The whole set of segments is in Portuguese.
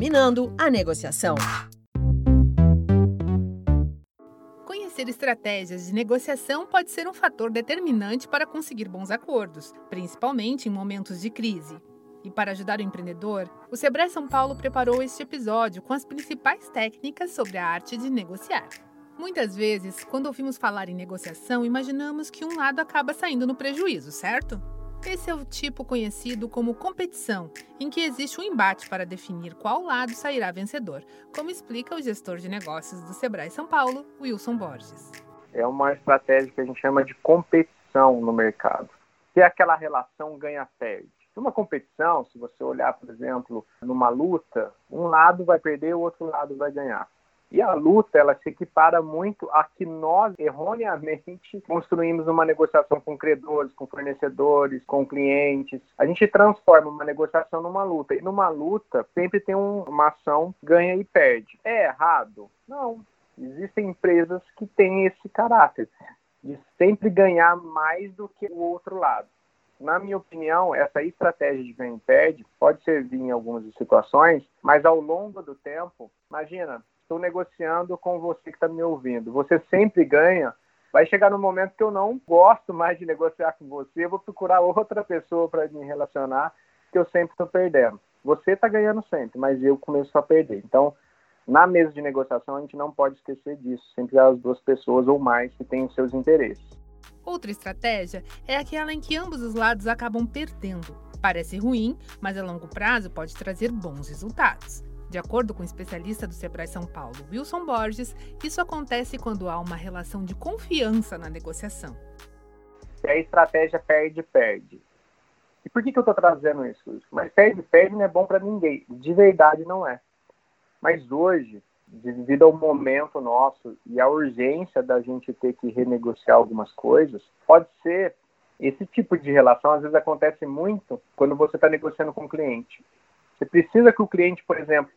Dominando a negociação. Conhecer estratégias de negociação pode ser um fator determinante para conseguir bons acordos, principalmente em momentos de crise. E para ajudar o empreendedor, o Sebrae São Paulo preparou este episódio com as principais técnicas sobre a arte de negociar. Muitas vezes, quando ouvimos falar em negociação, imaginamos que um lado acaba saindo no prejuízo, certo? Esse é o tipo conhecido como competição, em que existe um embate para definir qual lado sairá vencedor, como explica o gestor de negócios do Sebrae São Paulo, Wilson Borges. É uma estratégia que a gente chama de competição no mercado, que é aquela relação ganha-perde. Numa competição, se você olhar, por exemplo, numa luta, um lado vai perder, o outro lado vai ganhar. E a luta, ela se equipara muito a que nós, erroneamente, construímos uma negociação com credores, com fornecedores, com clientes. A gente transforma uma negociação numa luta. E numa luta, sempre tem um, uma ação ganha e perde. É errado? Não. Existem empresas que têm esse caráter de sempre ganhar mais do que o outro lado. Na minha opinião, essa estratégia de ganha e perde pode servir em algumas situações, mas ao longo do tempo, imagina, estou negociando com você que está me ouvindo. Você sempre ganha. Vai chegar no momento que eu não gosto mais de negociar com você, eu vou procurar outra pessoa para me relacionar, que eu sempre estou perdendo. Você está ganhando sempre, mas eu começo a perder. Então, na mesa de negociação, a gente não pode esquecer disso. Sempre as duas pessoas ou mais que têm seus interesses. Outra estratégia é aquela em que ambos os lados acabam perdendo. Parece ruim, mas a longo prazo pode trazer bons resultados. De acordo com o especialista do Sebrae São Paulo, Wilson Borges, isso acontece quando há uma relação de confiança na negociação. E a estratégia perde-perde. E por que, que eu estou trazendo isso? Mas perde-perde não é bom para ninguém. De verdade não é. Mas hoje, devido ao momento nosso e à urgência da gente ter que renegociar algumas coisas, pode ser esse tipo de relação às vezes acontece muito quando você está negociando com o cliente. Você precisa que o cliente, por exemplo,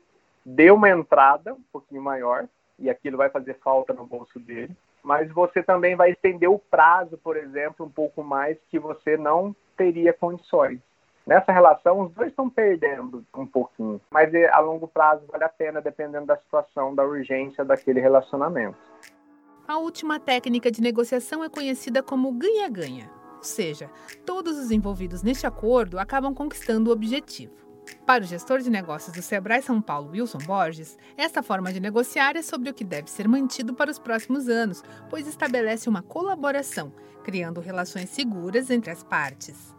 dê uma entrada um pouquinho maior, e aquilo vai fazer falta no bolso dele, mas você também vai estender o prazo, por exemplo, um pouco mais que você não teria condições. Nessa relação, os dois estão perdendo um pouquinho, mas é, a longo prazo vale a pena, dependendo da situação, da urgência daquele relacionamento. A última técnica de negociação é conhecida como ganha-ganha, ou seja, todos os envolvidos neste acordo acabam conquistando o objetivo. Para o gestor de negócios do Sebrae São Paulo, Wilson Borges, esta forma de negociar é sobre o que deve ser mantido para os próximos anos, pois estabelece uma colaboração, criando relações seguras entre as partes.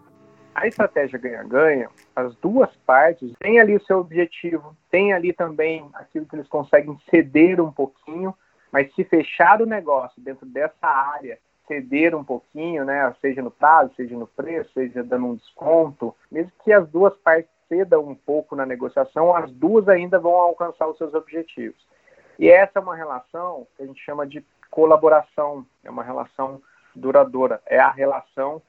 A estratégia ganha-ganha, as duas partes têm ali o seu objetivo, tem ali também aquilo que eles conseguem ceder um pouquinho, mas se fechar o negócio dentro dessa área, ceder um pouquinho, né, seja no prazo, seja no preço, seja dando um desconto, mesmo que as duas partes ceda um pouco na negociação, as duas ainda vão alcançar os seus objetivos. E essa é uma relação que a gente chama de colaboração, é uma relação duradoura, é a relação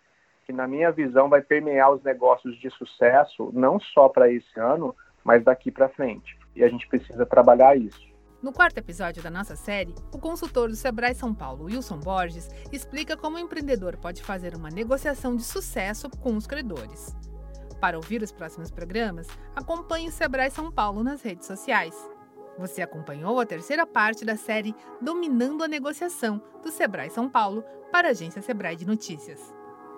que, na minha visão, vai permear os negócios de sucesso, não só para esse ano, mas daqui para frente. E a gente precisa trabalhar isso. No quarto episódio da nossa série, o consultor do Sebrae São Paulo, Wilson Borges, explica como o empreendedor pode fazer uma negociação de sucesso com os credores. Para ouvir os próximos programas, acompanhe o Sebrae São Paulo nas redes sociais. Você acompanhou a terceira parte da série Dominando a Negociação, do Sebrae São Paulo, para a agência Sebrae de Notícias.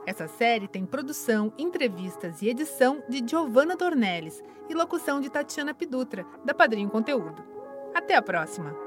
Essa série tem produção, entrevistas e edição de Giovanna Dornelles e locução de Tatiana Pidutra, da Padrinho Conteúdo. Até a próxima!